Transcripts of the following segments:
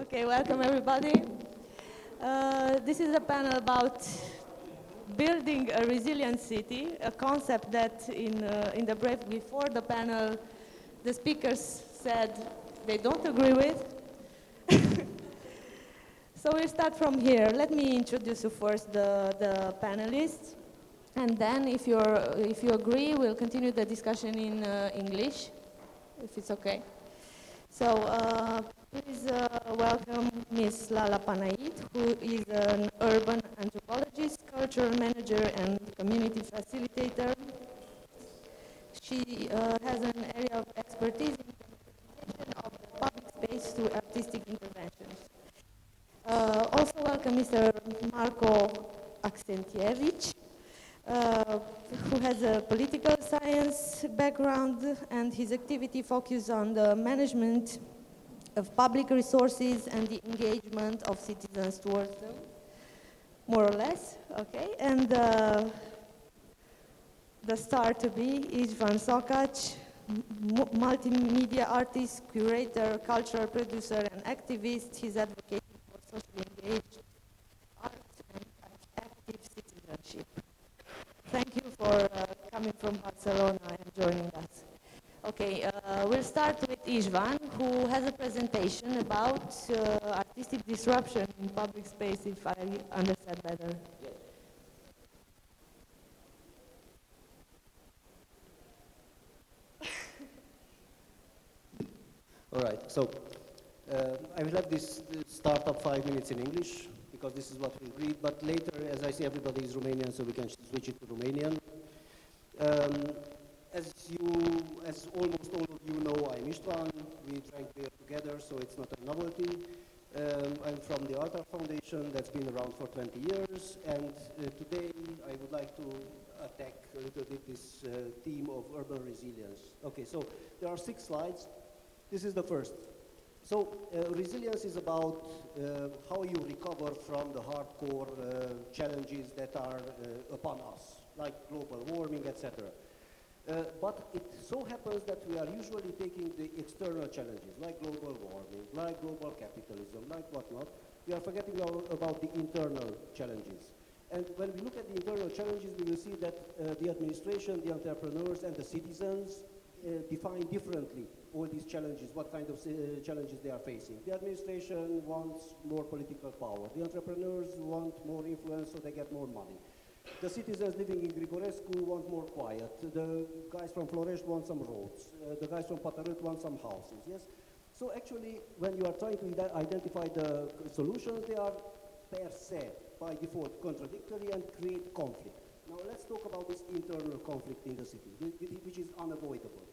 Okay, welcome everybody. Uh, this is a panel about building a resilient city, a concept that in, uh, in the brief before the panel, the speakers said they don't agree with. so we'll start from here. Let me introduce you first the, the panelists. And then if, you're, if you agree, we'll continue the discussion in uh, English, if it's okay. So uh, please uh, welcome Ms. Lala Panait, who is an urban anthropologist, cultural manager, and community facilitator. She uh, has an area of expertise in the of the public space through artistic interventions. Uh, also welcome Mr. Marko Aksentijević, uh, who has a political science background and his activity focuses on the management of public resources and the engagement of citizens towards them, more or less, okay? And uh, the star to be Istvan Szakáts, multimedia artist, curator, cultural producer, and activist. He's advocating for socially engaged art and active citizenship. Thank you for uh, coming from Barcelona and joining us. Okay, uh, we'll start with Istvan, who has a presentation about uh, artistic disruption in public space, if I understand better. All right, so uh, I will have this start up five minutes in English because this is what we agreed, but later, as I see everybody is Romanian, so we can switch it to Romanian. Um, as you, as almost all of you know, I'm Istvan. We drank beer together, so it's not a novelty. Um, I'm from the Altart Foundation that's been around for 20 years, and uh, today I would like to attack a little bit this uh, theme of urban resilience. Okay, so there are six slides. This is the first. So uh, resilience is about uh, how you recover from the hardcore uh, challenges that are uh, upon us, like global warming, etc. Uh, but it so happens that we are usually taking the external challenges, like global warming, like global capitalism, like whatnot. We are forgetting about the internal challenges. And when we look at the internal challenges, we will see that uh, the administration, the entrepreneurs, and the citizens define differently all these challenges, what kind of uh, challenges they are facing. The administration wants more political power. The entrepreneurs want more influence so they get more money. The citizens living in Grigorescu want more quiet. The guys from Florești want some roads. Uh, the guys from Pata Rât want some houses, yes? So actually, when you are trying to identify the solutions, they are per se, by default, contradictory and create conflict. Let's talk about this internal conflict in the city, which is unavoidable.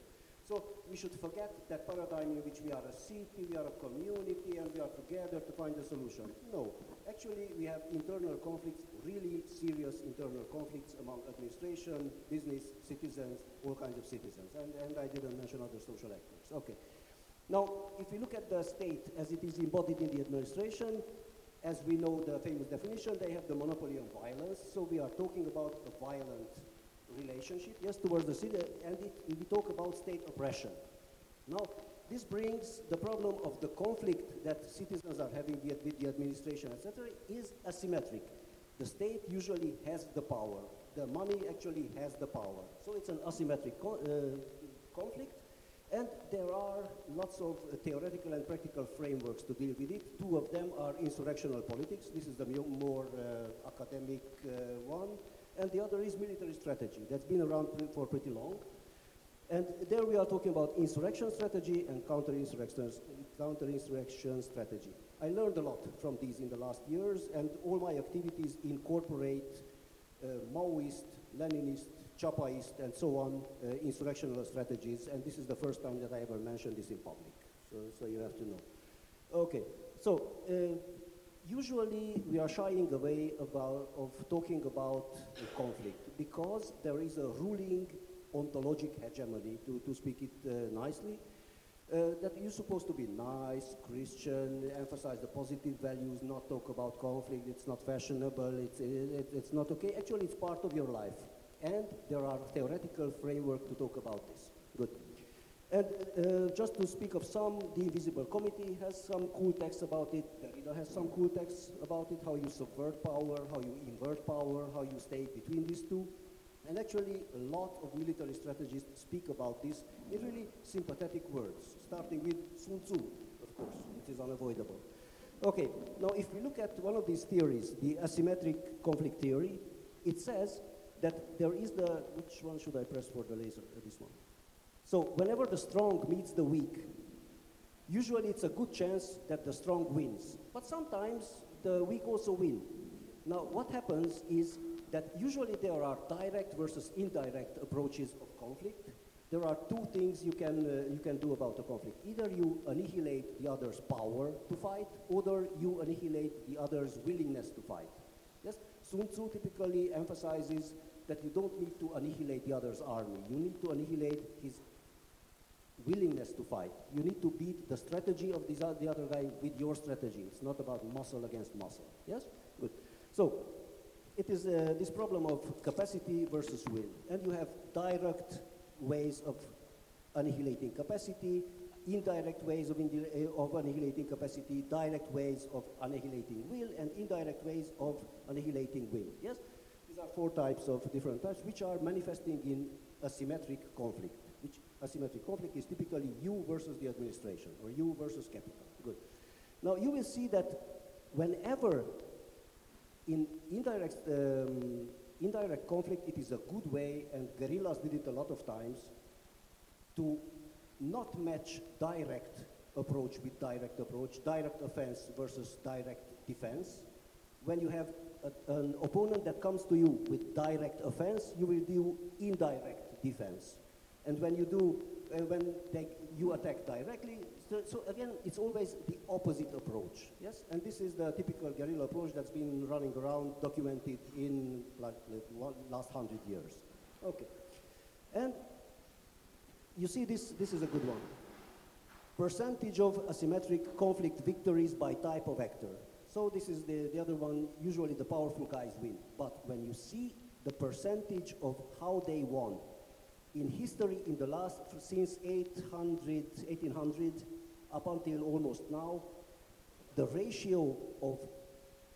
So we should forget that paradigm in which we are a city, we are a community, and we are together to find a solution. No, actually we have internal conflicts, really serious internal conflicts among administration, business, citizens, all kinds of citizens. And, and I didn't mention other social actors. Okay. Now, if we look at the state as it is embodied in the administration, as we know the famous definition, they have the monopoly on violence. So we are talking about a violent relationship, yes, towards the city, and it, we talk about state oppression. Now, this brings the problem of the conflict that citizens are having with, the administration, etc., is asymmetric. The state usually has the power. The money actually has the power. So it's an asymmetric co uh, conflict, and there are lots of uh, theoretical and practical frameworks to deal with it. Two of them are insurrectional politics. This is the more uh, academic uh, one and the other is military strategy. That's been around for pretty long. And there we are talking about insurrection strategy and counter-insurrection strategy. I learned a lot from these in the last years, and all my activities incorporate uh, Maoist, Leninist, Chapaist, and so on uh, insurrectional strategies, and this is the first time that I ever mentioned this in public, so, so you have to know. Okay, so uh, usually we are shying away about, of talking about conflict because there is a ruling ontologic hegemony, to, to speak it uh, nicely, uh, that you're supposed to be nice, Christian, emphasize the positive values, not talk about conflict, it's not fashionable, it's, it, it's not okay. Actually, it's part of your life. And there are theoretical framework to talk about this. Good. And uh, just to speak of some, the Invisible Committee has some cool texts about it. Derrida has some cool texts about it, how you subvert power, how you invert power, how you stay between these two. And actually, a lot of military strategists speak about this in really sympathetic words, starting with Sun Tzu, of course, it is unavoidable. Okay, now if we look at one of these theories, the asymmetric conflict theory, it says that there is the, which one should I press for the laser? Uh, this one. So whenever the strong meets the weak, usually it's a good chance that the strong wins. But sometimes the weak also win. Now what happens is that usually there are direct versus indirect approaches of conflict. There are two things you can, uh, you can do about a conflict. Either you annihilate the other's power to fight, or you annihilate the other's willingness to fight. Yes? Sun Tzu typically emphasizes that you don't need to annihilate the other's army. You need to annihilate his willingness to fight. You need to beat the strategy of this, the other guy with your strategy. It's not about muscle against muscle. Yes? Good. So, it is uh, this problem of capacity versus will. And you have direct ways of annihilating capacity, indirect ways of, uh, of annihilating capacity, direct ways of annihilating will, and indirect ways of annihilating will. Yes? These are four types of different types which are manifesting in asymmetric conflict which asymmetric conflict is typically you versus the administration or you versus capital. Good. Now you will see that whenever in indirect, um, indirect conflict, it is a good way, and guerrillas did it a lot of times, to not match direct approach with direct approach, direct offense versus direct defense. When you have a, an opponent that comes to you with direct offense, you will do indirect defense. And when you do, uh, when they, you attack directly, so, so, again, it's always the opposite approach, yes? And this is the typical guerrilla approach that's been running around, documented in like the last hundred years. Okay. And you see this, this is a good one. Percentage of asymmetric conflict victories by type of actor. So this is the, the other one, usually the powerful guys win. But when you see the percentage of how they won, in history, in the last, since 800, 1800, up until almost now, the ratio of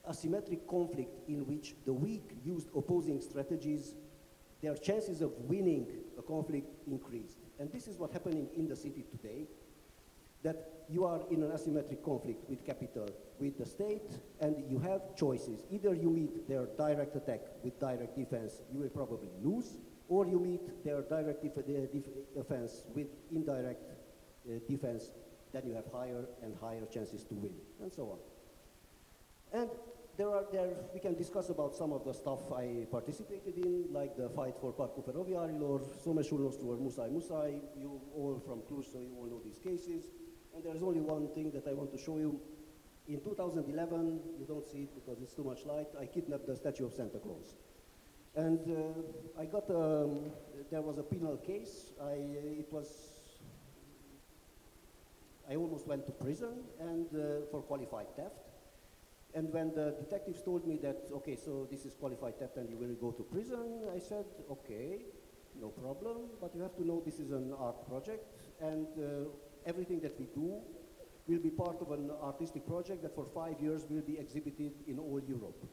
asymmetric conflict in which the weak used opposing strategies, their chances of winning a conflict increased. And this is what's happening in the city today, that you are in an asymmetric conflict with capital, with the state, and you have choices. Either you meet their direct attack with direct defense, you will probably lose, or you meet their direct def def offense with indirect uh, defense, then you have higher and higher chances to win, and so on. And there are there we can discuss about some of the stuff I participated in, like the fight for Parcu Feroviarilor, Someșul Nostru or Musai Muszáj. You all from Cluj, so you all know these cases. And there's only one thing that I want to show you. In 2011, you don't see it because it's too much light, I kidnapped the statue of Santa Claus. And uh, I got, um, there was a penal case. I, it was, I almost went to prison and uh, for qualified theft. And when the detectives told me that, okay, so this is qualified theft and you will go to prison, I said, okay, no problem, but you have to know this is an art project and uh, everything that we do will be part of an artistic project that for five years will be exhibited in all Europe.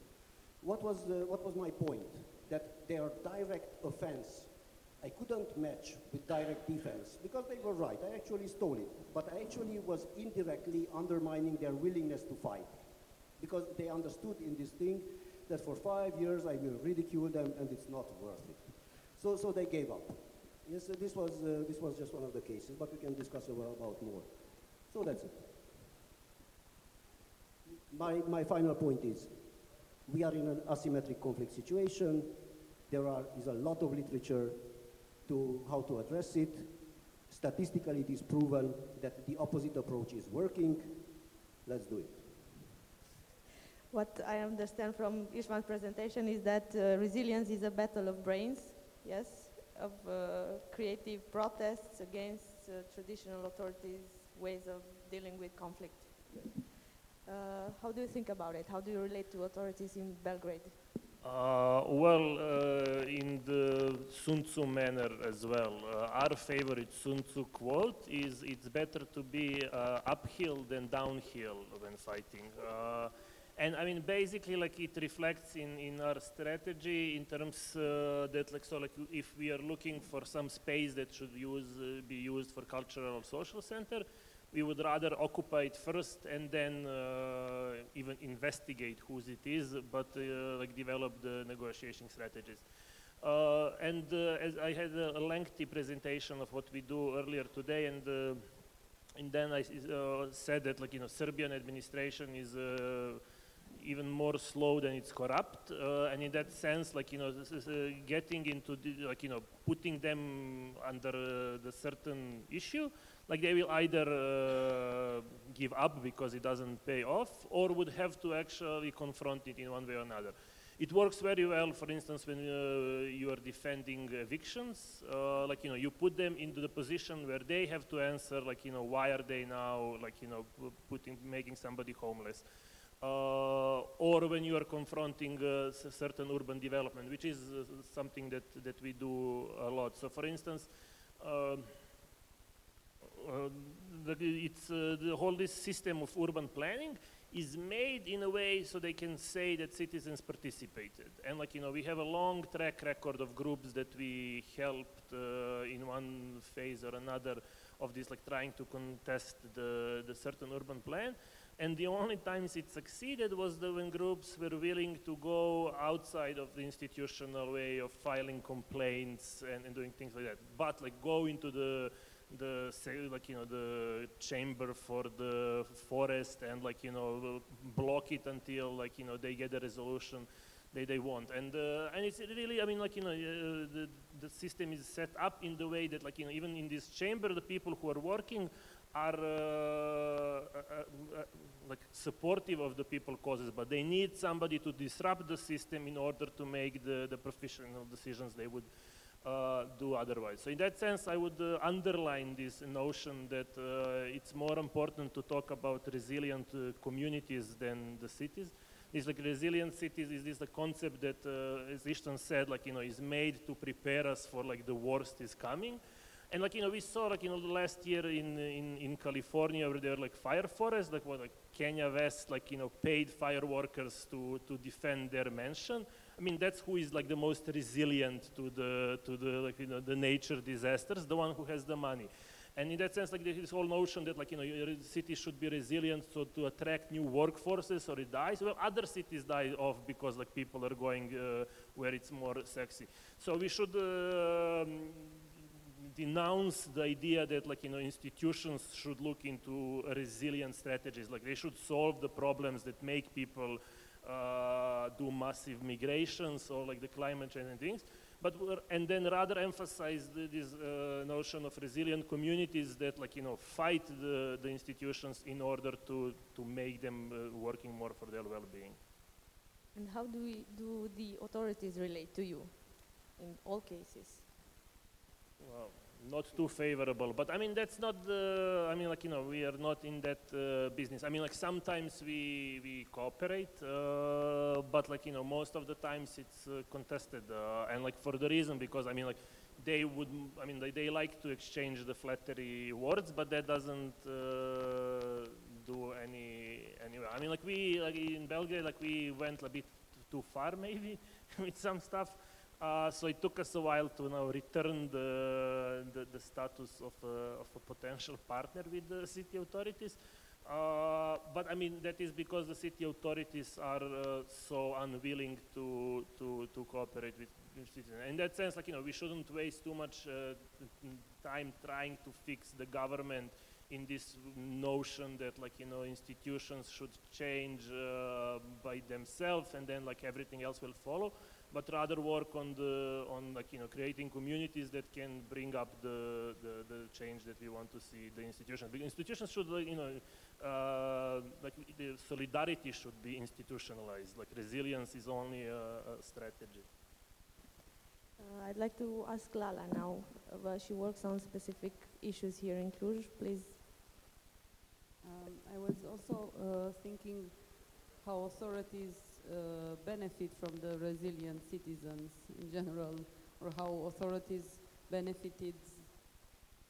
What was, uh, what was my point? that their direct offense I couldn't match with direct defense because they were right. I actually stole it. But I actually was indirectly undermining their willingness to fight because they understood in this thing that for five years I will ridicule them and it's not worth it. So, so they gave up. Yes, this was, uh, this was just one of the cases, but we can discuss about more. So that's it. My, my final point is we are in an asymmetric conflict situation. There are, is a lot of literature to how to address it. Statistically, it is proven that the opposite approach is working. Let's do it. What I understand from Istvan's presentation is that uh, resilience is a battle of brains, yes, of uh, creative protests against uh, traditional authorities' ways of dealing with conflict. Uh, how do you think about it? How do you relate to authorities in Belgrade? Uh, well, uh, in the Sun Tzu manner as well. Uh, our favorite Sun Tzu quote is it's better to be uphill than downhill when fighting. And I mean, basically, like it reflects in, in our strategy in terms uh, that, like, so, like, if we are looking for some space that should use, uh, be used for cultural or social center, we would rather occupy it first and then uh, even investigate whose it is, but uh, like develop the negotiation strategies. Uh, and uh, as I had a lengthy presentation of what we do earlier today, and and then I said that like you know Serbian administration is. Even more slow than it's corrupt, uh, and in that sense, like you know, this is, uh, getting into the, like you know, putting them under uh, the certain issue, like they will either uh, give up because it doesn't pay off, or would have to actually confront it in one way or another. It works very well, for instance, when uh, you are defending evictions. Uh, like you know, you put them into the position where they have to answer, like you know, why are they now, like you know, putting, making somebody homeless or when you are confronting uh, certain urban development, which is uh, something that, that we do a lot. So, for instance, um, uh, the, it's uh, the whole this system of urban planning is made in a way so they can say that citizens participated. And like you know, we have a long track record of groups that we helped uh, in one phase or another of this, like trying to contest the, the certain urban plan. And the only times it succeeded was the, when groups were willing to go outside of the institutional way of filing complaints and, and doing things like that. But like go into the the say, like you know the chamber for the forest and like you know block it until like you know they get a resolution they, they want and uh, and it's really I mean like you know uh, the the system is set up in the way that like you know even in this chamber the people who are working are uh, uh, uh, like supportive of the people causes, but they need somebody to disrupt the system in order to make the, the professional decisions they would uh, do otherwise. So in that sense, I would uh, underline this notion that uh, it's more important to talk about resilient communities than the cities. It's like resilient cities is this the concept that, as Istvan said, like you know, is made to prepare us for like the worst is coming. And like you know, we saw like you know last year in in, in California where there were like fire forests, like what like Kanye West, like you know, paid fire workers to to defend their mansion. I mean, that's who is like the most resilient to the to the like you know the nature disasters, the one who has the money. And in that sense, like this whole notion that like you know your city should be resilient so to attract new workforces or it dies. Well, other cities die off because like people are going uh, where it's more sexy. So we should. um denounce the idea that like you know institutions should look into resilient strategies. Like they should solve the problems that make people uh, do massive migrations or like the climate change and things. But and then rather emphasize the, this uh, notion of resilient communities that like you know fight the, the institutions in order to to make them uh, working more for their well-being. And how do, we, do the authorities relate to you in all cases? Well, not too favorable, but I mean that's not the. I mean, like you know, we are not in that uh, business. I mean, like sometimes we we cooperate, uh, but like you know, most of the times it's uh, contested, uh, and like for the reason because I mean, like they would. I mean, they, they like to exchange the flattery words, but that doesn't uh, do any anyway. I mean, like we like in Belgrade, like we went a bit too far maybe with some stuff. Uh, so it took us a while to now return the, the, the status of a, of a potential partner with the city authorities. Uh, but I mean, that is because the city authorities are uh, so unwilling to, to, to cooperate with citizens. In that sense, like, you know, we shouldn't waste too much uh, time trying to fix the government in this notion that like you know institutions should change uh, by themselves and then like everything else will follow but rather work on the on like you know creating communities that can bring up the the, the change that we want to see the institutions because institutions should like, you know uh, like the solidarity should be institutionalized like resilience is only a, a strategy Uh, I'd like to ask Lala now. Uh, she works on specific issues here in Cluj. Please. Um, I was also uh, thinking how authorities uh, benefit from the resilient citizens in general, or how authorities benefited,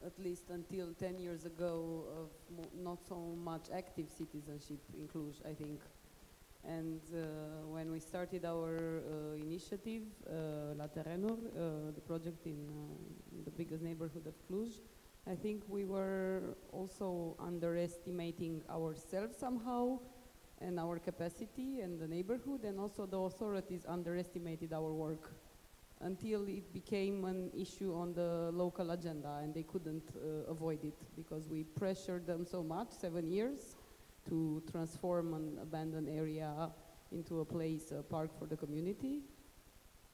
at least until 10 years ago, of not so much active citizenship in Cluj, I think. And uh, when we started our uh, initiative, uh, La Terenuri, uh, the project in uh, the biggest neighborhood of Cluj, I think we were also underestimating ourselves somehow and our capacity and the neighborhood, and also the authorities underestimated our work until it became an issue on the local agenda and they couldn't uh, avoid it because we pressured them so much, seven years, to transform an abandoned area into a place, a park for the community,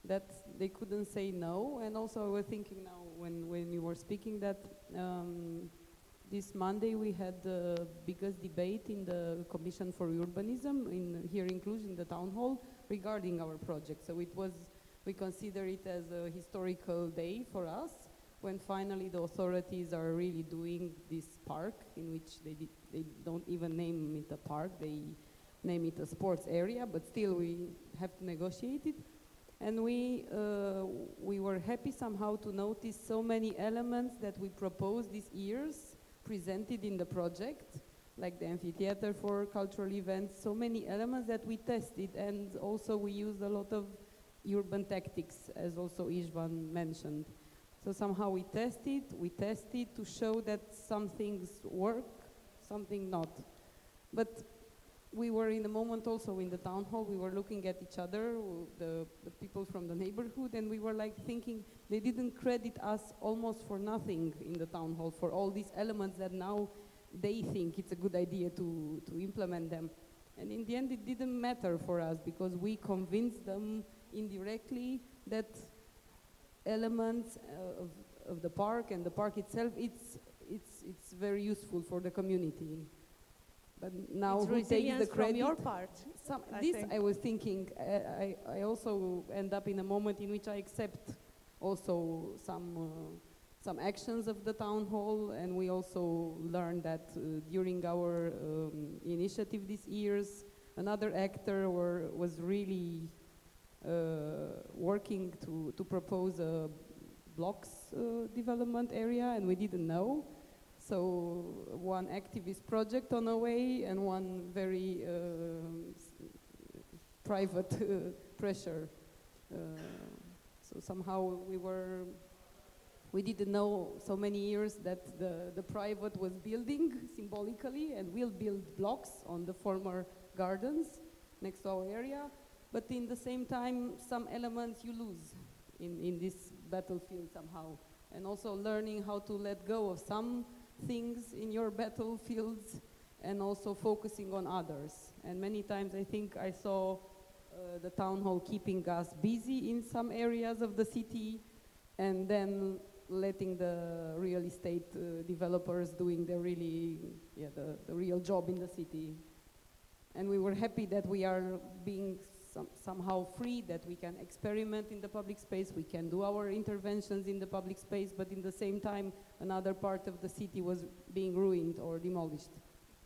that they couldn't say no. And also I was thinking now when, when you were speaking that um, this Monday we had the biggest debate in the Commission for Urbanism in, here in in the town hall regarding our project. So it was, we consider it as a historical day for us when finally the authorities are really doing this park in which they, did, they don't even name it a park, they name it a sports area, but still we have to negotiate it. And we, uh, we were happy somehow to notice so many elements that we proposed these years presented in the project, like the amphitheater for cultural events, so many elements that we tested, and also we used a lot of urban tactics, as also Istvan mentioned. So somehow we tested, we tested to show that some things work, something not. But we were in the moment also in the town hall, we were looking at each other, the, the people from the neighborhood, and we were like thinking they didn't credit us almost for nothing in the town hall for all these elements that now they think it's a good idea to, to implement them. And in the end, it didn't matter for us because we convinced them indirectly that elements uh, of, of the park and the park itself, it's, it's, it's very useful for the community. But now it's who takes the from credit? your part. Some, I this think. I was thinking. Uh, I, I also end up in a moment in which I accept also some uh, some actions of the town hall, and we also learned that uh, during our um, initiative these years, another actor were, was really uh, working to to propose a blocks uh, development area, and we didn't know. So one activist project on a way and one very um, private uh, pressure. Uh, so somehow we were, we didn't know so many years that the, the private was building symbolically and will build blocks on the former gardens next to our area. But in the same time, some elements you lose in, in this battlefield somehow. And also learning how to let go of some things in your battlefields and also focusing on others. And many times I think I saw uh, the town hall keeping us busy in some areas of the city and then letting the real estate uh, developers doing the really, yeah, the, the real job in the city. And we were happy that we are being some, somehow free, that we can experiment in the public space, we can do our interventions in the public space, but in the same time, another part of the city was being ruined or demolished.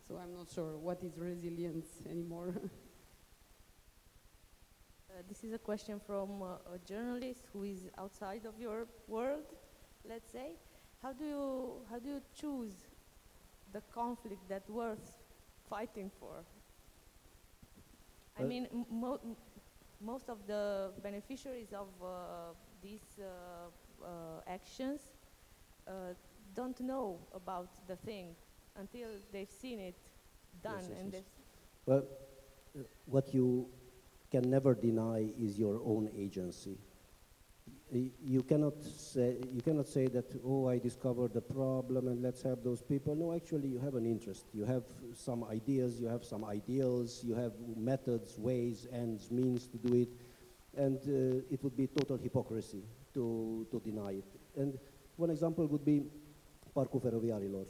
So I'm not sure what is resilience anymore. Uh, this is a question from uh, a journalist who is outside of your world, let's say. How do you how do you choose the conflict that worth fighting for? I Well- mean, m- mo- m- most of the beneficiaries of uh, these uh, uh, actions uh, don't know about the thing until they've seen it done yes, and yes. they've Well, uh, what you can never deny is your own agency. You cannot say, you cannot say that, oh, I discovered the problem and let's have those people. No, actually, you have an interest. You have some ideas, you have some ideals, you have methods, ways, ends, means to do it. And uh, it would be total hypocrisy to, to deny it. And one example would be Parcul Feroviarilor.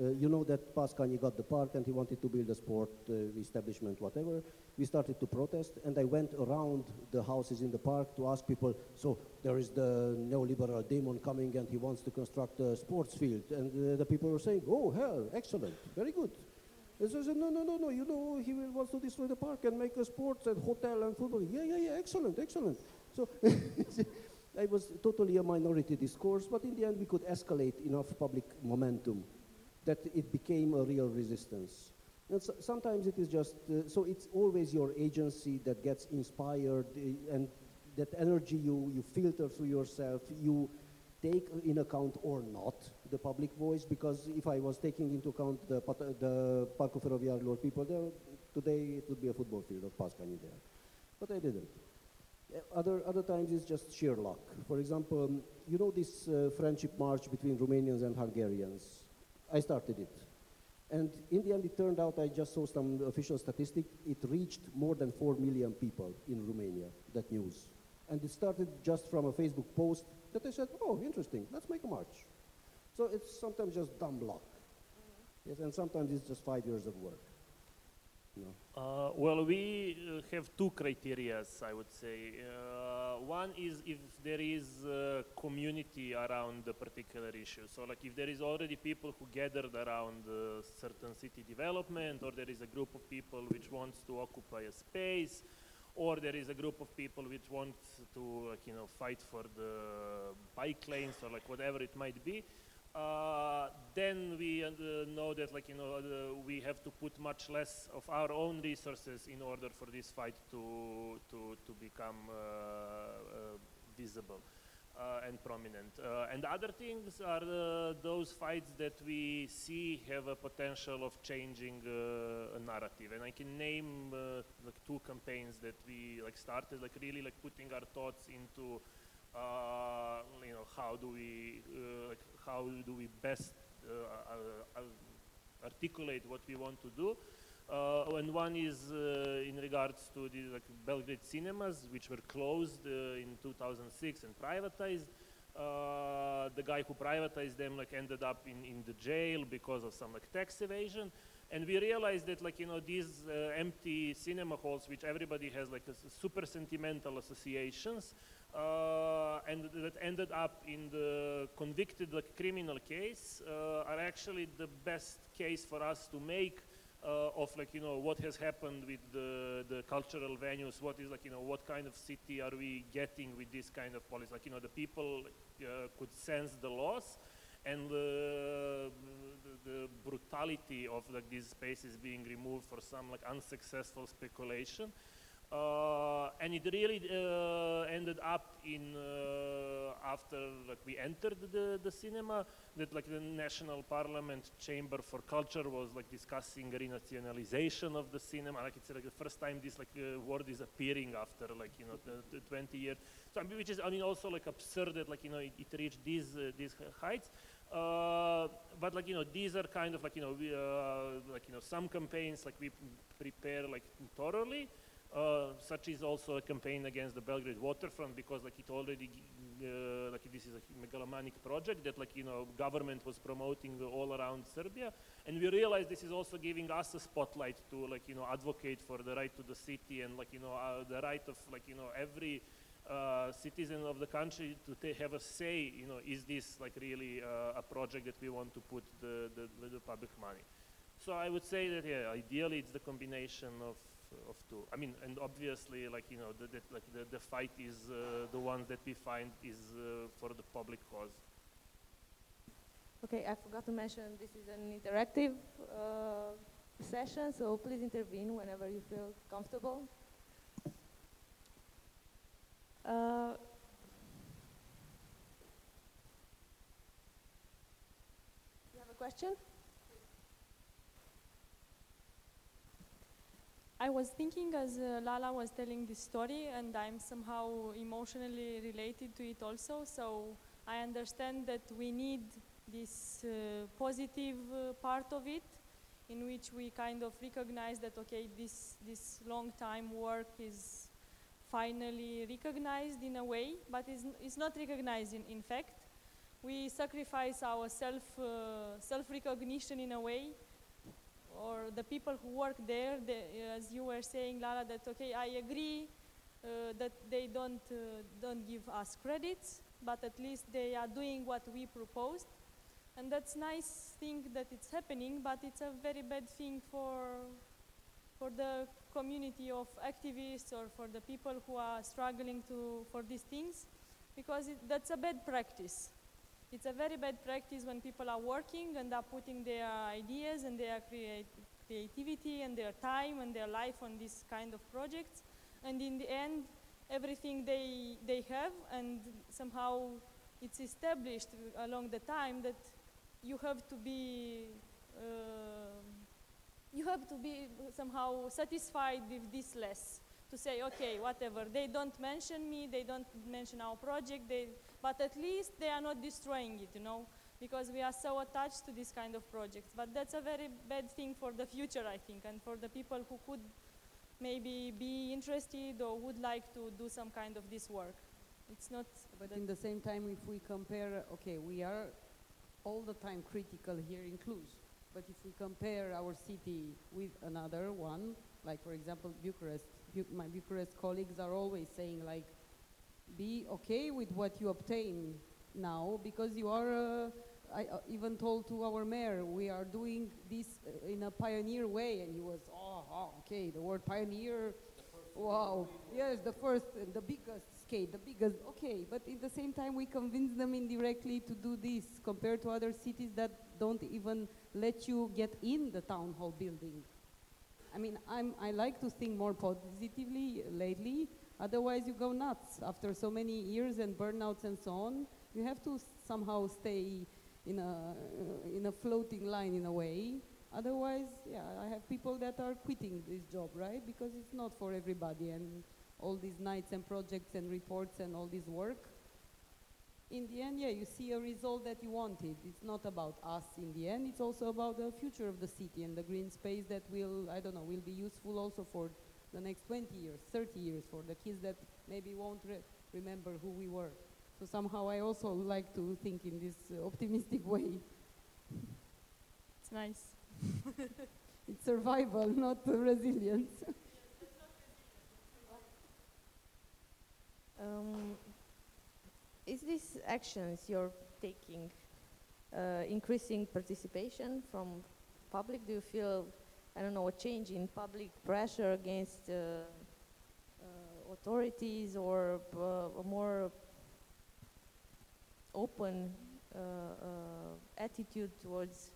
Uh, you know that Pascani got the park and he wanted to build a sport uh, establishment, whatever. We started to protest, and I went around the houses in the park to ask people, so there is the neoliberal demon coming and he wants to construct a sports field. And uh, the people were saying, oh, hell, excellent, very good. And so I said, no, no, no, no, you know, he will wants to destroy the park and make a sports and hotel and football. Yeah, yeah, yeah, excellent, excellent. So I was totally a minority discourse, but in the end we could escalate enough public momentum that it became a real resistance. And so, sometimes it is just, uh, so it's always your agency that gets inspired uh, and that energy you, you filter through yourself, you take in account or not the public voice, because if I was taking into account the, the Parcul Feroviarilor people there, today it would be a football field of Pascani there. But I didn't. Uh, Other, other times it's just sheer luck. For example, um, you know this uh, friendship march between Romanians and Hungarians? I started it. And in the end, it turned out, I just saw some official statistic, it reached more than 4 million people in Romania, that news. And it started just from a Facebook post that I said, oh, interesting, let's make a march. So it's sometimes just dumb luck. Mm-hmm. Yes, and sometimes it's just five years of work. Uh, well, we uh, have two criterias, I would say. Uh, one is if there is a community around the particular issue. So, like if there is already people who gathered around uh, certain city development, or there is a group of people which wants to occupy a space, or there is a group of people which wants to, like, you know, fight for the bike lanes or like whatever it might be. Uh, then we uh, know that like you know uh, we have to put much less of our own resources in order for this fight to to to become uh, uh, visible and prominent. And other things are those fights that we see have a potential of changing a narrative. And I can name like two campaigns that we like started, like really like putting our thoughts into you know how do we uh, how do we best uh, uh, uh, articulate what we want to do. Uh, and one is uh, in regards to the like, Belgrade cinemas, which were closed uh, in 2006 and privatized. Uh, the guy who privatized them like ended up in, in the jail because of some like tax evasion. And we realized that like you know these uh, empty cinema halls, which everybody has like a super sentimental associations, uh, and that ended up in the convicted like criminal case, uh, are actually the best case for us to make uh, of like you know what has happened with the, the cultural venues what is like you know what kind of city are we getting with this kind of policy? Like you know the people uh, could sense the loss and uh, the, the brutality of like these spaces being removed for some like unsuccessful speculation uh, and it really uh, ended up in uh, after like we entered the, the cinema that like the national parliament chamber for culture was like discussing renationalization of the cinema. Like it's like the first time this like uh, word is appearing after like you know the, the 20 years. So I mean, which is i mean also like absurd that like you know it, it reached these uh, these heights. Uh, but like you know these are kind of like you know we, uh, like you know some campaigns like we prepare like thoroughly uh, such is also a campaign against the Belgrade waterfront because like it already uh, like this is a megalomanic project that like you know government was promoting all around Serbia. And we realized this is also giving us a spotlight to like you know advocate for the right to the city and like you know uh, the right of like you know every uh, citizen of the country to have a say you know is this like really uh, a project that we want to put the, the, the public money? So I would say that yeah, ideally it's the combination of of two. I mean, and obviously, like you know, the, the, like the, the fight is uh, the ones that we find is uh, for the public cause. Okay, I forgot to mention this is an interactive uh, session, so please intervene whenever you feel comfortable. Uh, you have a question? I was thinking as uh, Lala was telling this story, and I'm somehow emotionally related to it also. So I understand that we need this uh, positive uh, part of it, in which we kind of recognize that okay, this this long time work is finally recognized in a way, but is n- it's not recognized in, in fact. We sacrifice our self uh, self recognition in a way or the people who work there, they, as you were saying, Lara, that okay, I agree uh, that they don't uh, don't give us credits, but at least they are doing what we proposed. And that's nice thing that it's happening, but it's a very bad thing for for the community of activists or for the people who are struggling to for these things, because it, that's a bad practice. It's a very bad practice when people are working and are putting their ideas and their creat- creativity and their time and their life on this kind of projects, and in the end, everything they they have and somehow it's established along the time that you have to be um you have to be somehow satisfied with this less to say okay whatever. They don't mention me they don't mention our project they but at least they are not destroying it you know because we are so attached to this kind of projects but that's a very bad thing for the future i think and for the people who could maybe be interested or would like to do some kind of this work it's not But in the same time, if we compare, okay, we are all the time critical here in Cluj. But if we compare our city with another one, like for example Bucharest, Bu- my Bucharest colleagues are always saying like, be okay with what you obtain now because you are. Uh, I uh, even told to our mayor we are doing this uh, in a pioneer way, and he was, oh, oh okay, the word pioneer. Wow. Yes, the first, and the biggest skate, the biggest. Okay, but at the same time, we convince them indirectly to do this compared to other cities that don't even let you get in the town hall building. I mean, I'm, I like to think more positively lately. Otherwise, you go nuts after so many years and burnouts and so on. You have to somehow stay in a in a floating line in a way. Otherwise, yeah, I have people that are quitting this job, right? Because it's not for everybody, and all these nights and projects and reports and all this work. In the end, yeah, you see a result that you wanted. It's not about us in the end. It's also about the future of the city and the green space that will, I don't know, will be useful also for the next 20 years, 30 years, for the kids that maybe won't re- remember who we were. So somehow I also like to think in this uh, optimistic way. it's nice It's survival, not uh, resilience. Um, is these actions you're taking uh, increasing participation from public? Do you feel, I don't know, a change in public pressure against uh, uh, authorities or uh, a more open uh, uh, attitude towards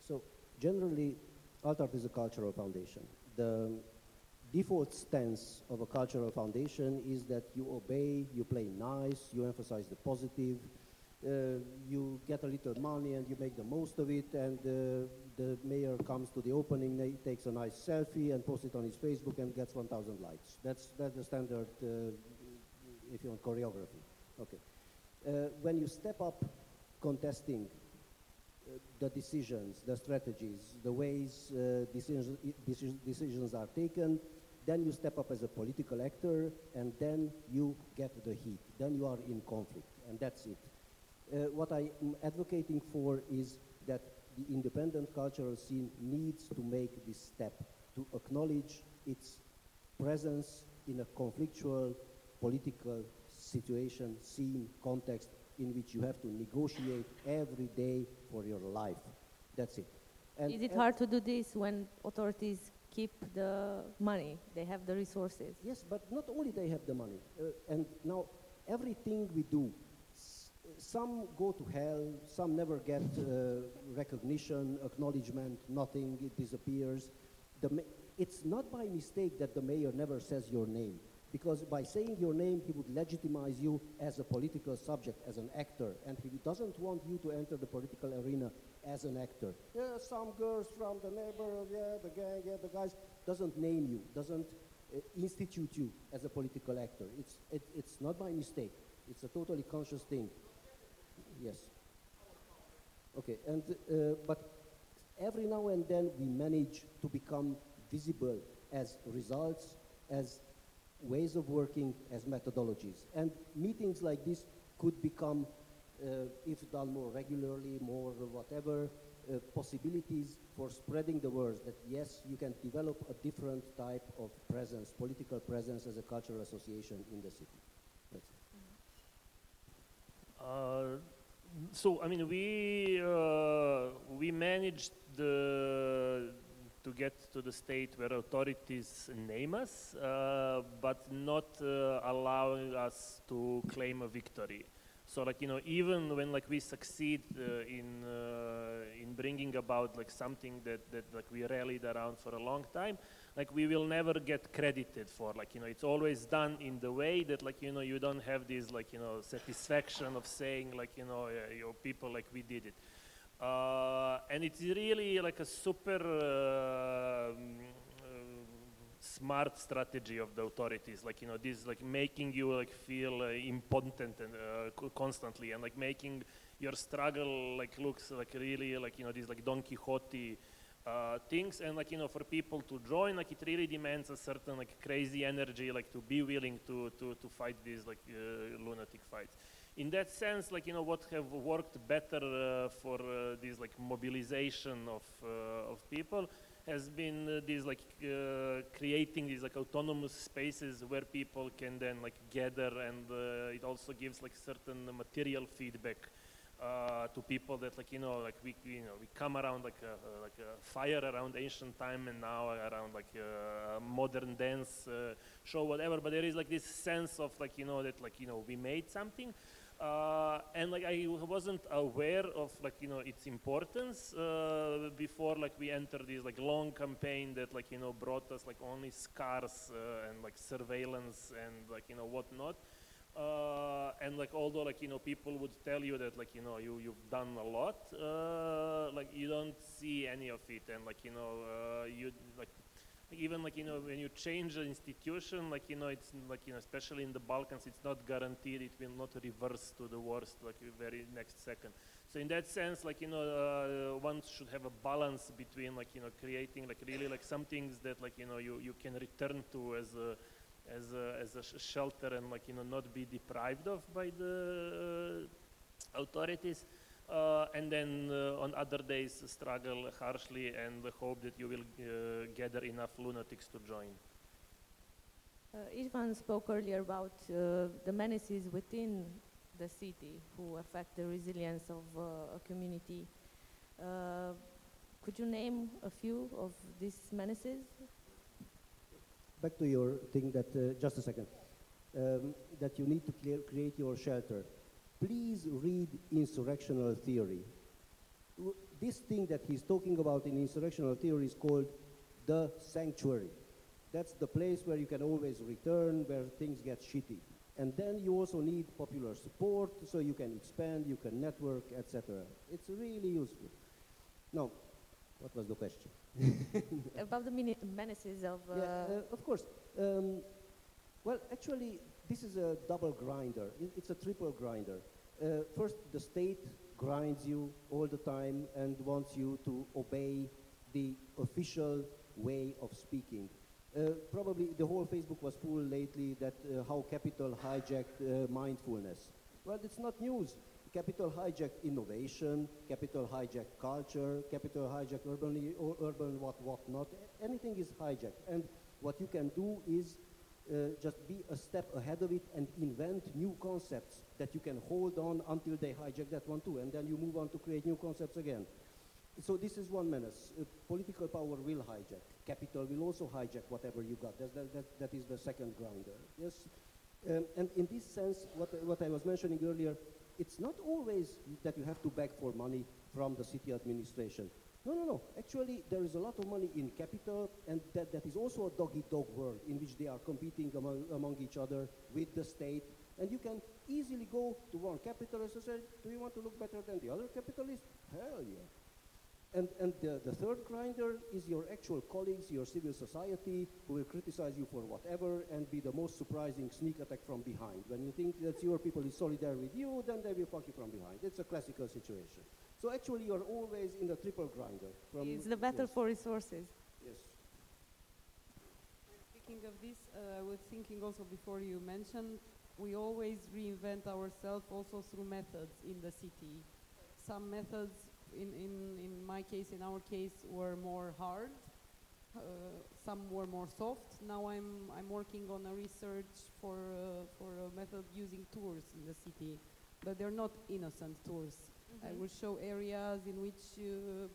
So generally, Altart is a cultural foundation. The default stance of a cultural foundation is that you obey, you play nice, you emphasize the positive, uh, you get a little money and you make the most of it, and uh, the mayor comes to the opening, he takes a nice selfie and posts it on his Facebook and gets 1,000 likes. That's, that's the standard, uh, if you want, choreography. Okay. Uh, when you step up contesting uh, the decisions, the strategies, the ways uh, decisions, decisions are taken, then you step up as a political actor, and then you get the heat. Then you are in conflict, and that's it. Uh, what I am advocating for is that the independent cultural scene needs to make this step to acknowledge its presence in a conflictual political situation, scene, context in which you have to negotiate every day for your life. That's it. And is it hard to do this when authorities keep the money, they have the resources? Yes, but not only they have the money, uh, and now everything we do, some go to hell, some never get uh, recognition, acknowledgement, nothing, it disappears. It's not by mistake that the mayor never says your name, because by saying your name, he would legitimize you as a political subject, as an actor, and he doesn't want you to enter the political arena as an actor. Yeah, some girls from the neighborhood, yeah, the gang, yeah, the guys, doesn't name you, doesn't uh, institute you as a political actor. It's, it, it's not by mistake. It's a totally conscious thing. Yes. Okay, and, uh, but every now and then we manage to become visible as results, as ways of working, as methodologies. And meetings like this could become, uh, if done more regularly, more whatever, uh, possibilities for spreading the word that yes, you can develop a different type of presence, political presence as a cultural association in the city. That's it. Uh, So I mean, we uh, we managed the, to get to the state where authorities name us, uh, but not uh, allowing us to claim a victory. So like you know, even when like we succeed uh, in uh, in bringing about like something that that like we rallied around for a long time, like we will never get credited for like you know it's always done in the way that like you know you don't have this like you know satisfaction of saying like you know uh, your people like we did it. Uh, and it's really like a super uh, uh, smart strategy of the authorities like you know this like making you like feel uh, impotent and uh, co- constantly and like making your struggle like looks like really like you know this like don quixote uh, things and like you know for people to join like it really demands a certain like crazy energy like to be willing to to, to fight these like uh, lunatic fights. In that sense like you know what have worked better uh, for uh, this like mobilization of uh, of people has been uh, these like creating these like autonomous spaces where people can then like gather and it also gives like certain material feedback uh, to people that like you know like we you know we come around like a, like a fire around ancient time and now around like uh, modern dance uh, show whatever. But there is like this sense of like you know that like you know we made something. Uh, and like I wasn't aware of like you know its importance uh, before like we entered this like long campaign that like you know brought us like only scars uh, and like surveillance and like you know whatnot uh, and like although like you know people would tell you that like you know you you've done a lot uh, like you don't see any of it and like you know uh, you like even like you know when you change an institution like you know it's like you know especially in the balkans it's not guaranteed it will not reverse to the worst like very next second so in that sense like you know uh, one should have a balance between like you know creating like really like some things that like you know you, you can return to as a as a, as a sh- shelter and like you know not be deprived of by the uh, authorities uh, and then uh, on other days struggle harshly and hope that you will uh, gather enough lunatics to join. Uh, Ivan spoke earlier about uh, the menaces within the city who affect the resilience of a community. Could you name a few of these menaces? Back to your thing that, uh, just a second, um, that you need to clear, create your shelter. Please read insurrectional theory. W- This thing that he's talking about in insurrectional theory is called the sanctuary. That's the place where you can always return, where things get shitty. And then you also need popular support, so you can expand, you can network, etc. It's really useful. Now, what was the question? about the mini- menaces of. Uh, Yeah, uh, of course. Um, well, actually, this is a double grinder. It- It's a triple grinder. Uh, first, the state grinds you all the time and wants you to obey the official way of speaking. Uh, probably the whole Facebook was full lately that uh, how capital hijacked uh, mindfulness. Well, it's not news. Capital hijacked innovation, capital hijacked culture, capital hijacked urban, urban what, what not. Anything is hijacked. And what you can do is uh, just be a step ahead of it and invent new concepts that you can hold on until they hijack that one too. And then you move on to create new concepts again. So this is one menace. Uh, political power will hijack. Capital will also hijack whatever you got. That's, that, that, that is the second grinder. Yes. Um, and in this sense, what, what I was mentioning earlier, it's not always that you have to beg for money from the city administration. No, no, no. Actually, there is a lot of money in capital, and that, that is also a dog-eat-dog world in which they are competing among, among each other with the state. And you can easily go to one capitalist and say, do you want to look better than the other capitalist? Hell yeah. And, and the, the third grinder is your actual colleagues, your civil society, who will criticize you for whatever and be the most surprising sneak attack from behind. When you think that your people is solidary with you, then they will fuck you from behind. It's a classical situation. So actually, you're always in the triple grinder. From it's the battle yes, for resources. Yes. Speaking of this, uh, I was thinking also before you mentioned, we always reinvent ourselves also through methods in the city. Some methods, in, in, in my case, in our case, were more hard. Uh, some were more soft. Now I'm, I'm working on a research for, uh, for a method using tours in the city, but they're not innocent tours. I will show areas in which, uh,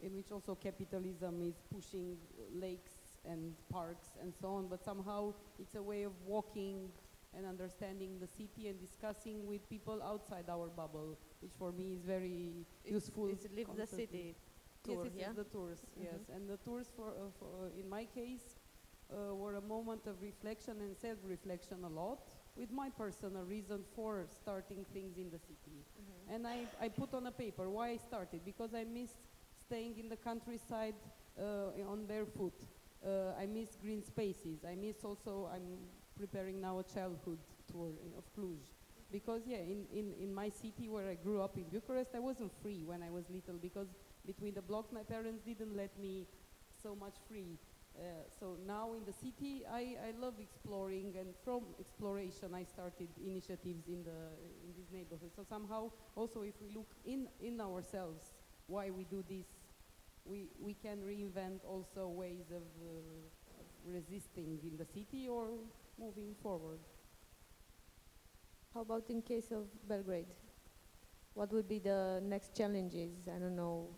in which also capitalism is pushing lakes and parks and so on. But somehow it's a way of walking and understanding the city and discussing with people outside our bubble, which for me is very useful. It's Live the. City tour, yes, yes, yeah? the tours, yes. Mhm. And the tours, for, uh, for uh, in my case, uh, were a moment of reflection and self-reflection a lot, with my personal reason for starting things in the city. Mm-hmm. And I, I put on a paper why I started, because I missed staying in the countryside uh, on barefoot. Uh, I miss green spaces. I miss also, I'm preparing now a childhood tour of Cluj. Because yeah, in, in, in my city where I grew up in Bucharest, I wasn't free when I was little because between the blocks my parents didn't let me so much free. Uh, so now in the city, I, I love exploring, and from exploration, I started initiatives in the in this neighborhood. So somehow, also, if we look in in ourselves, why we do this, we we can reinvent also ways of, uh, of resisting in the city or moving forward. How about in case of Belgrade? What would be the next challenges? I don't know,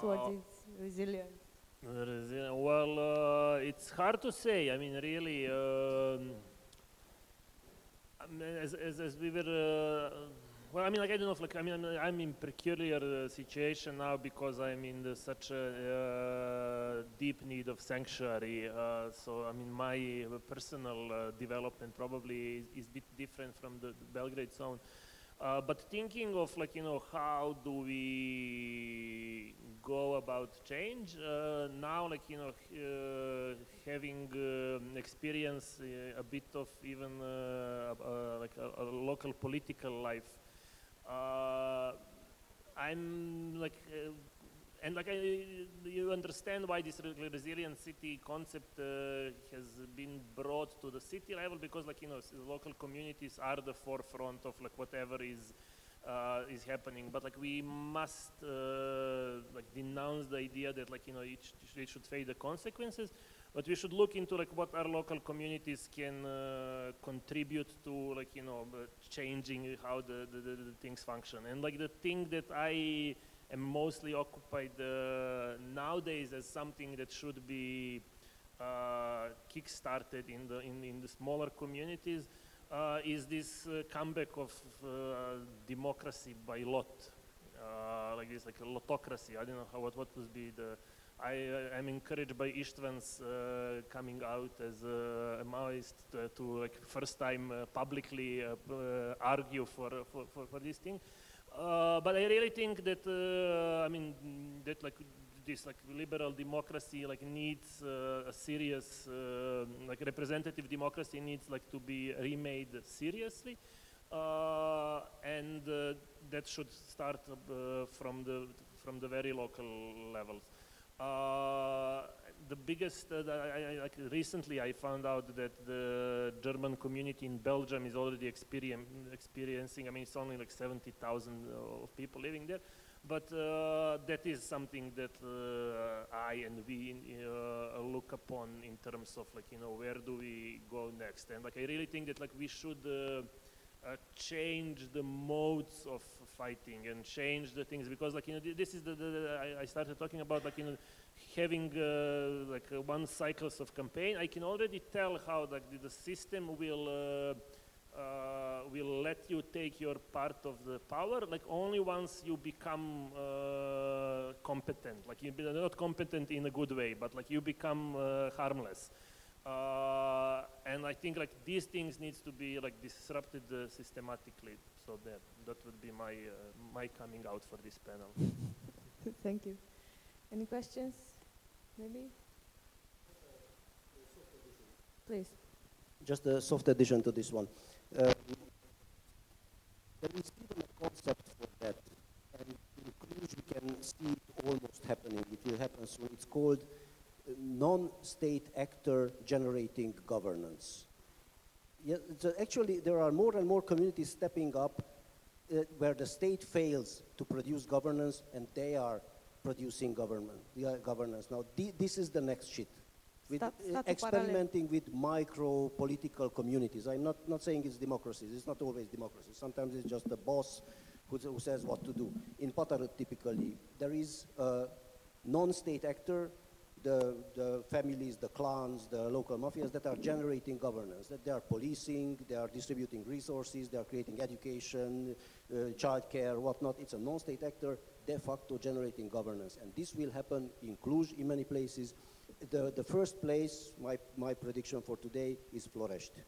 towards Uh, its resilience. Resi- Well, uh, it's hard to say. I mean, really, um, as, as, as we were, uh, well, I mean, like, I don't know like, I mean, I'm, in peculiar uh, situation now because I'm in the, such a uh, deep need of sanctuary. Uh, so, I mean, my uh, personal uh, development probably is, is a bit different from the, the Belgrade zone. Uh, but thinking of like you know how do we go about change now like you know having experience a bit of even like a, a local political life I'm like uh, and like I, you understand why this re- resilient city concept uh, has been brought to the city level because like you know local communities are the forefront of like whatever is uh, is happening. But like we must uh, like denounce the idea that like you know it, sh- it should face the consequences but we should look into like what our local communities can uh, contribute to like you know uh, changing how the, the, the, the things function and like the thing that i am mostly occupied uh, nowadays as something that should be uh, kick-started in the in, in the smaller communities uh, is this uh, comeback of democracy by lot, like this like a lottocracy. I don't know how what what would be the. I uh, am encouraged by István's uh, coming out as uh, a Maoist to, to like first time uh, publicly uh, uh, argue for, for, for, for this thing. Uh, but I really think that uh, I mean that like this like liberal democracy like needs uh, a serious uh, like representative democracy needs like to be remade seriously, uh, and uh, that should start uh, from the from the very local levels. Uh, the biggest, uh, I, I, like recently I found out that the German community in Belgium is already experiencing, I mean, it's only like 70,000 of people living there, but uh, that is something that uh, I and we uh, look upon in terms of like, you know, where do we go next? And like, I really think that like we should uh, change the modes of fighting and change the things because like you know this is the, the, the I, I started talking about like you know having uh, like uh, one cycles of campaign. I can already tell how like the, the system will uh, uh, will let you take your part of the power like only once you become uh, competent. Like you're not competent in a good way but like you become harmless uh, and I think like these things needs to be like disrupted uh, systematically. So that that would be my uh, my coming out for this panel. Thank you. Any questions? Maybe? Please. Just a soft addition to this one. Um, there is even a concept for that, and in Cluj we can see it almost happening. It will happen soon. It's called uh, non-state actor generating governance. Yeah, so actually, there are more and more communities stepping up uh, where the state fails to produce governance, and they are producing government, yeah, governance. Now, thi- this is the next shit. With uh, experimenting with micro political communities. I'm not, not saying it's democracies. It's not always democracy. Sometimes it's just the boss who, who says what to do. In Pata Rât, typically, there is a non-state actor, the, the families, the clans, the local mafias that are generating governance, that they are policing, they are distributing resources, they are creating education, uh, childcare, whatnot. It's a non-state actor de facto generating governance. And this will happen in Cluj, in many places. The, the first place, my, my prediction for today, is Florești,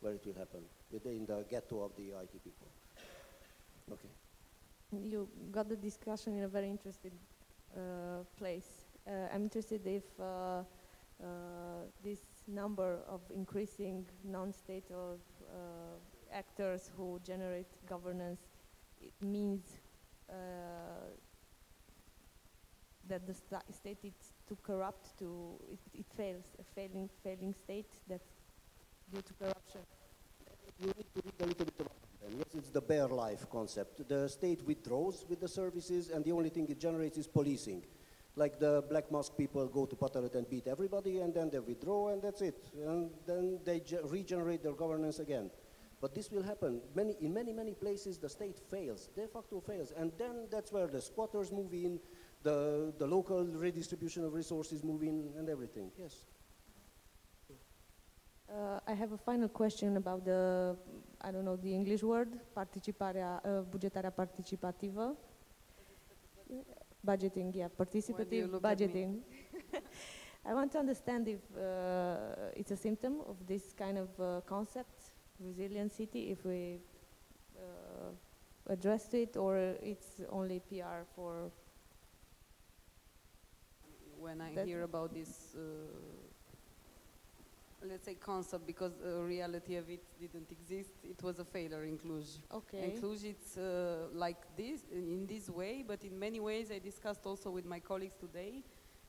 where it will happen, within the ghetto of the IT people. Okay. You got the discussion in a very interesting uh, place. Uh, I'm interested if uh, uh, this number of increasing non-state or actors who generate governance it means that the sta- state is too corrupt to it, it fails a failing failing state that's due to corruption. You need to read a little bit about them. Yes, it's the bare life concept. The state withdraws with the services, and the only thing it generates is policing. Like the Black Mask people go to Pata Rât and beat everybody, and then they withdraw, and that's it. And then they ge- regenerate their governance again. But this will happen. Many, in many, many places, the state fails, de facto fails. And then that's where the squatters move in, the, the local redistribution of resources move in, and everything. Yes. Uh, I have a final question about the, I don't know the English word, participarea, uh, bugetarea participativă. Budgeting, yeah, participative look at me? budgeting. I want to understand if uh, it's a symptom of this kind of uh, concept, resilient city, if we uh, addressed it, or it's only PR for. when I hear about this, uh, let's say concept, because the reality of it didn't exist, it was a failure in Cluj. Okay. And Cluj, it's uh, like this, in this way, but in many ways, I discussed also with my colleagues today,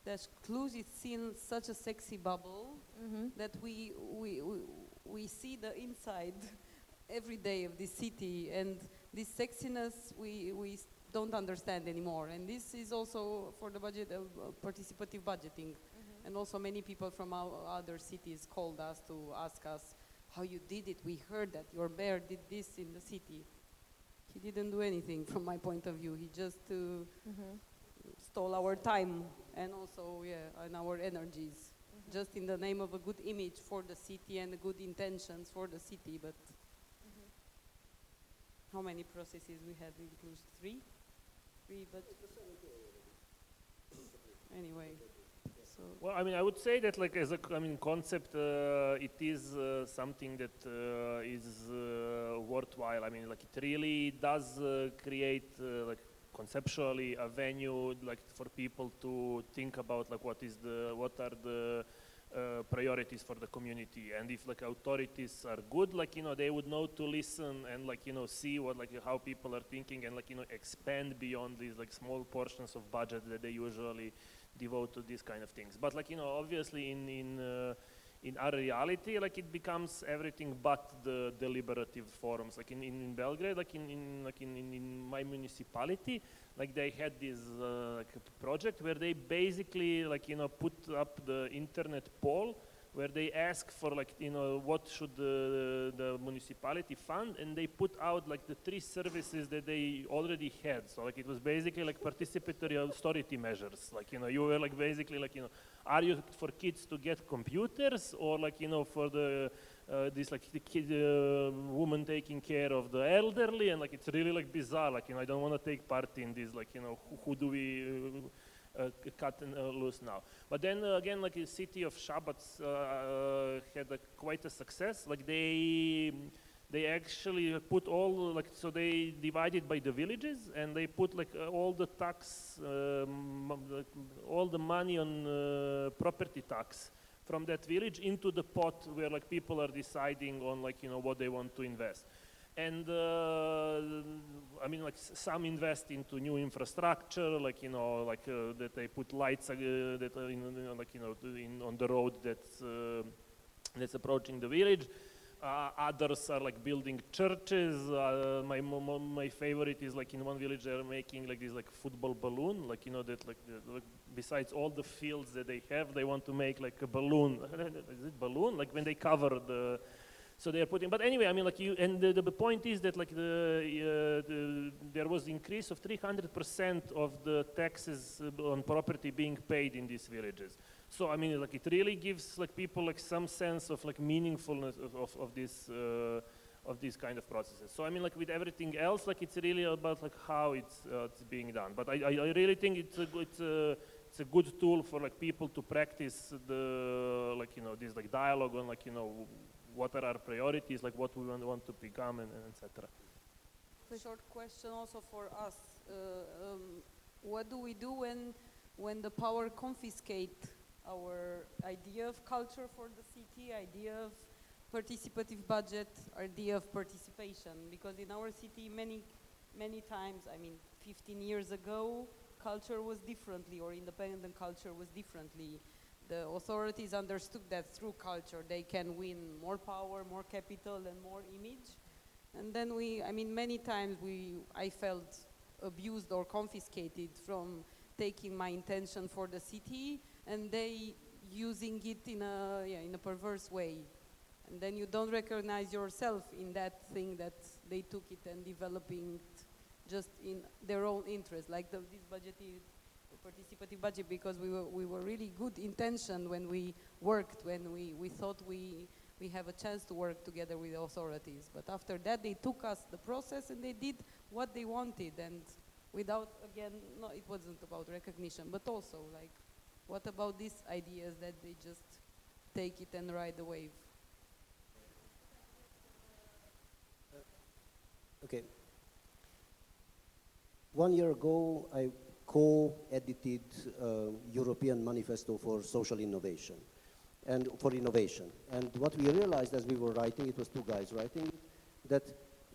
that Cluj is seen such a sexy bubble hmm that we, we, we, we see the inside every day of this city and this sexiness we, we don't understand anymore and this is also for the budget of uh, participative budgeting and also many people from our other cities called us to ask us how you did it. We heard that your mayor did this in the city. He didn't do anything from my point of view. He just uh, hmm stole our time and also yeah and our energies. Just in the name of a good image for the city and good intentions for the city but how many processes we had? In Cluj? Three? Three, but anyway. So Well, I mean, I would say that, like, as a, I mean, concept, uh, it is uh, something that uh, is uh, worthwhile. I mean, like, it really does uh, create, uh, like, conceptually a venue, like, for people to think about, like, what is the, what are the uh, priorities for the community, and if, like, authorities are good, like, you know, they would know to listen and, like, you know, see what, like, how people are thinking, and, like, you know, expand beyond these, like, small portions of budget that they usually devote to these kind of things. But like you know, obviously in in uh, in our reality, like it becomes everything but the deliberative forums. Like in, in, in Belgrade, like in, in like in, in, in my municipality, like they had this uh, like project where they basically like you know put up the internet poll where they ask for like you know what should the, the municipality fund and they put out like the three services that they already had. So like it was basically like participatory authority measures. Like you know you were like basically like you know are you for kids to get computers or like you know for the uh, this like the kid uh, woman taking care of the elderly? And like it's really like bizarre. Like you know i don't want to take part in this like you know who, who do we uh, cut and uh, loose now. But then uh, again, like the city of Šabac uh, uh, had quite a success. Like they they actually put all like so they divided by the villages and they put like uh, all the tax, um, all the money on uh, property tax from that village into the pot where like people are deciding on like you know what they want to invest and uh, I mean, like some invest into new infrastructure, like you know, like uh, that they put lights uh, that are in, like you know, in, on the road that's that's approaching the village. Uh, others are like building churches. Uh, my my favorite is like in one village they're making like this like football balloon, like you know that like, the, like besides all the fields that they have, they want to make like a balloon. is it balloon? Like when they cover the So they are putting, but anyway, I mean, like you, and the, the point is that like the, uh, the there was increase of 300% of the taxes uh, on property being paid in these villages. So I mean, like it really gives like people like some sense of like meaningfulness of, of, of this uh, of these kind of processes. So I mean, like with everything else, like it's really about like how it's uh, it's being done. But I, I, I really think it's a good. Uh, it's a good tool for like people to practice the like you know this like dialogue on like you know what are our priorities like what we want, want to become and, and etc A short question also for us. Uh, um, what do we do when, when the power confiscate our idea of culture for the city, idea of participative budget, idea of participation? Because in our city, many, many times, I mean, 15 years ago, culture was differently, or independent culture was differently. The authorities understood that through culture, they can win more power, more capital, and more image. And then we, I mean, many times we, I felt abused or confiscated from taking my intention for the city, and they using it in a, yeah, in a perverse way. And then you don't recognize yourself in that thing that they took it and developing it just in their own interest, like the, this budgeted participative budget, because we were, we were really good intention when we worked, when we, we thought we, we have a chance to work together with the authorities. But after that, they took us the process and they did what they wanted. And without, again, no, it wasn't about recognition, but also like, what about these ideas that they just take it and ride the wave? Okay. One year ago, I co-edited uh, European Manifesto for Social Innovation and for innovation. And what we realized as we were writing, it was two guys writing, that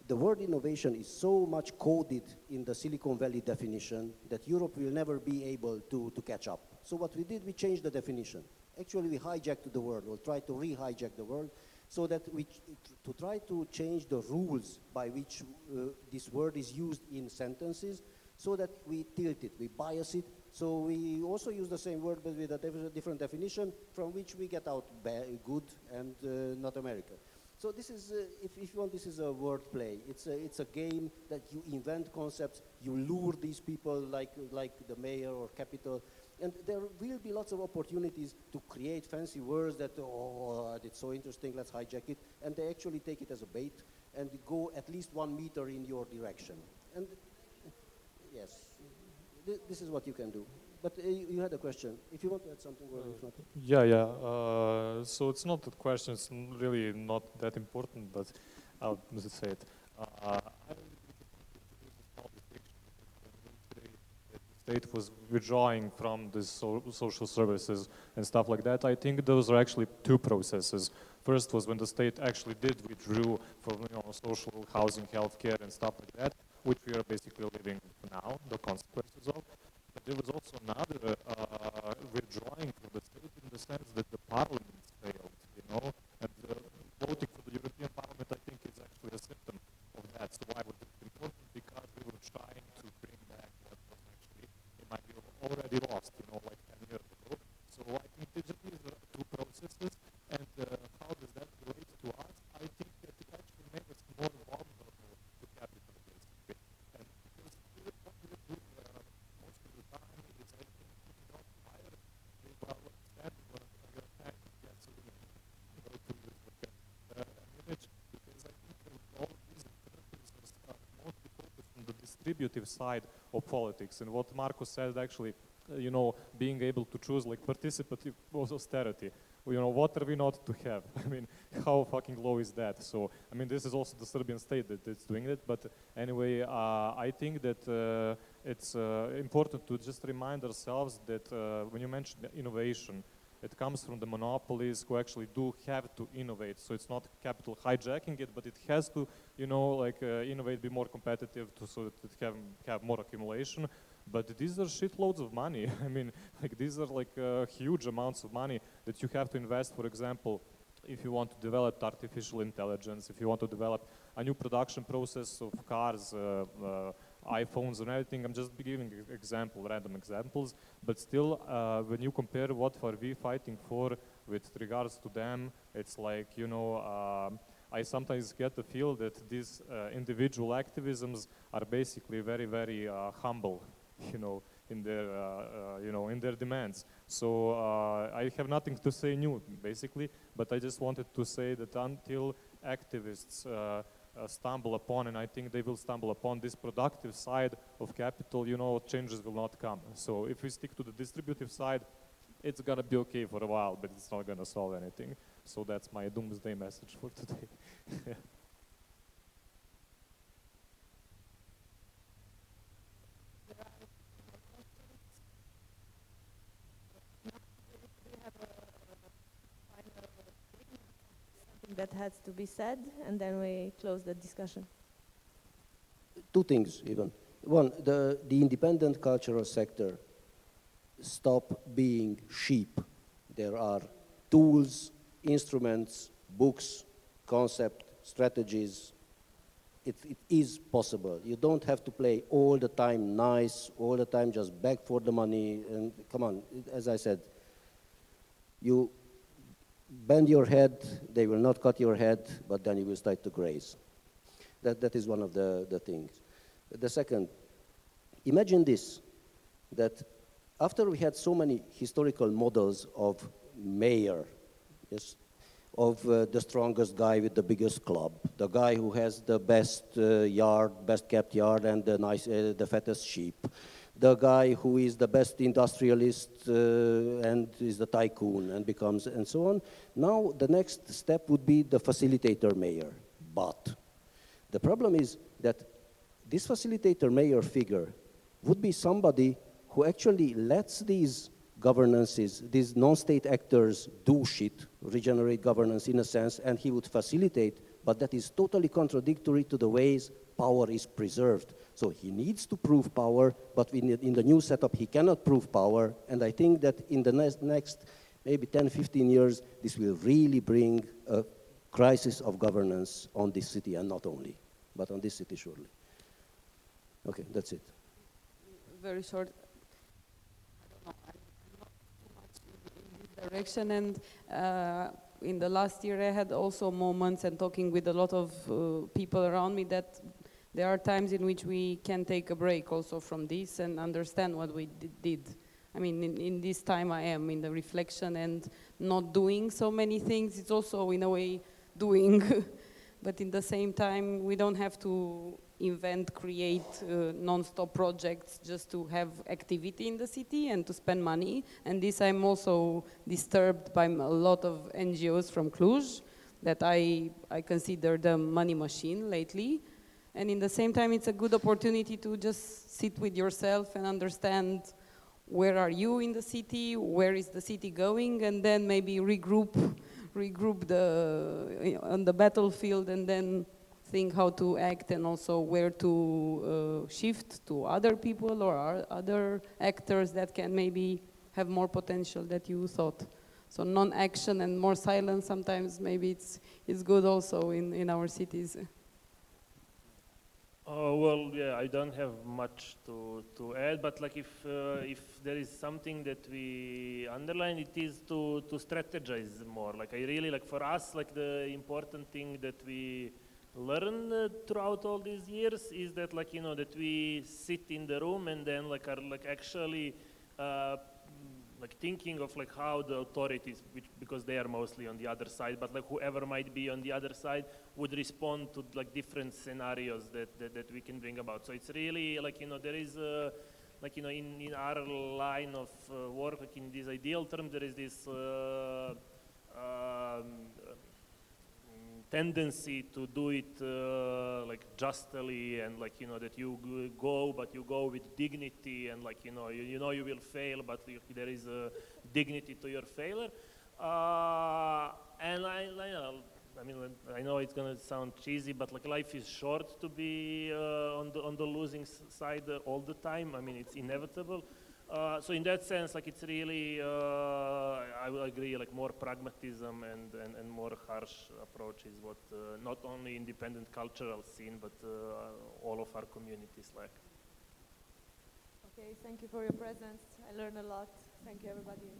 the word innovation is so much coded in the Silicon Valley definition that Europe will never be able to, to catch up. So what we did, we changed the definition. Actually, we hijacked the word, or tried to re-hijack the word, so that we, to try to change the rules by which uh, this word is used in sentences, so that we tilt it, we bias it. So we also use the same word, but with a different definition, from which we get out good and uh, not America. So this is, uh, if, if, you want, this is a word play. It's a, it's a game that you invent concepts, you lure these people like, like the mayor or capital, and there will be lots of opportunities to create fancy words that, oh, it's so interesting, let's hijack it, and they actually take it as a bait and go at least one meter in your direction. And yes, th this is what you can do. But uh, you had a question. If you want to add something, if not. Yeah, yeah. Uh, so it's not that question. It's really not that important, but I'll just say it. Uh, the state was withdrawing from the so social services and stuff like that. I think those are actually two processes. First was when the state actually did withdraw from you know, social housing, healthcare, and stuff like that, which we are basically living now, the consequences of. But there was also another uh, withdrawing from the state in the sense that the parliament failed, you know, and uh, voting for the European Parliament, I think, is actually a symptom of that. So why was it important? Because we were trying to bring back what was actually, in my view, already lost, you know, like 10 years ago. So I think these are two processes, and uh, how does that relate to us? I think that it actually made us more vulnerable to capital, basically. And because what we do uh, most of the time is I think you don't hire a well standing or your tank gets you know, go to this like uh, an image because I think that all of these alternatives are mostly focused distributive side of politics. And what Marko said actually you know, being able to choose like participative austerity. You know, what are we not to have? I mean, how fucking low is that? So, I mean, this is also the Serbian state that is doing it. But anyway, uh, I think that uh, it's uh, important to just remind ourselves that uh, when you mention innovation, it comes from the monopolies who actually do have to innovate. So it's not capital hijacking it, but it has to, you know, like uh, innovate, be more competitive to, so that it can have more accumulation. But these are shitloads of money. I mean, like these are like uh, huge amounts of money that you have to invest, for example, if you want to develop artificial intelligence, if you want to develop a new production process of cars, uh, uh, iPhones and everything, I'm just giving example, random examples, but still, uh, when you compare what are we fighting for with regards to them, it's like, you know, um, I sometimes get the feel that these uh, individual activisms are basically very, very uh, humble, you know, in their, uh, uh, you know, in their demands. So uh, I have nothing to say new, basically, but I just wanted to say that until activists uh, uh, Uh, stumble upon, and I think they will stumble upon this productive side of capital, you know, changes will not come. So if we stick to the distributive side, it's gonna be okay for a while, but it's not gonna solve anything. So that's my doomsday message for today. that has to be said, and then we close the discussion. Two things even. One, the, the independent cultural sector stop being sheep. There are tools, instruments, books, concept, strategies. It, it is possible. You don't have to play all the time nice, all the time just beg for the money. And come on, as I said, you bend your head, they will not cut your head, but then you will start to graze. That, that is one of the, the things. The second, imagine this, that after we had so many historical models of mayor, yes, of uh, the strongest guy with the biggest club, the guy who has the best uh, yard, best kept yard, and the nice, uh, the fattest sheep, the guy who is the best industrialist uh, and is the tycoon and becomes and so on. Now the next step would be the facilitator mayor, but the problem is that this facilitator mayor figure would be somebody who actually lets these governances, these non-state actors do shit, regenerate governance in a sense, and he would facilitate, but that is totally contradictory to the ways power is preserved. So he needs to prove power, but in the, new setup, he cannot prove power, and I think that in the next, next maybe 10, 15 years, this will really bring a crisis of governance on this city, and not only, but on this city surely. Okay, that's it. very short. I don't know. I'm not too much in, this direction, and uh, in the last year, I had also moments and talking with a lot of uh, people around me that there are times in which we can take a break also from this and understand what we di- did. I mean, in, in this time I am in the reflection and not doing so many things. It's also in a way doing, but in the same time, we don't have to invent, create uh, non-stop projects just to have activity in the city and to spend money. And this I'm also disturbed by a lot of NGOs from Cluj that I, I consider the money machine lately. And in the same time, it's a good opportunity to just sit with yourself and understand where are you in the city, where is the city going, and then maybe regroup, regroup the, on the battlefield and then think how to act and also where to uh, shift to other people or other actors that can maybe have more potential that you thought. So non-action and more silence sometimes maybe it's, it's good also in, in our cities. Uh, well, yeah, I don't have much to, to add, but like if uh, if there is something that we underline, it is to to strategize more. Like I really like for us, like the important thing that we learn uh, throughout all these years is that like you know that we sit in the room and then like are like actually uh, like thinking of like how the authorities which because they are mostly on the other side but like whoever might be on the other side would respond to like different scenarios that that, that we can bring about. So it's really like you know there is a like you know in, in our line of uh, work like in this ideal term there is this uh, um, tendency to do it uh, like justly and like you know that you go but you go with dignity and like you know you, you know you will fail but you, there is a dignity to your failure. Uh, and I, I, know, I mean I know it's gonna sound cheesy but like life is short to be uh, on the on the losing side uh, all the time. I mean it's inevitable uh, so in that sense, like it's really, uh, I will agree, like more pragmatism and, and, and more harsh approach is what uh, not only independent cultural scene, but uh, all of our communities lack. Okay, thank you for your presence. I learned a lot. Thank you, everybody.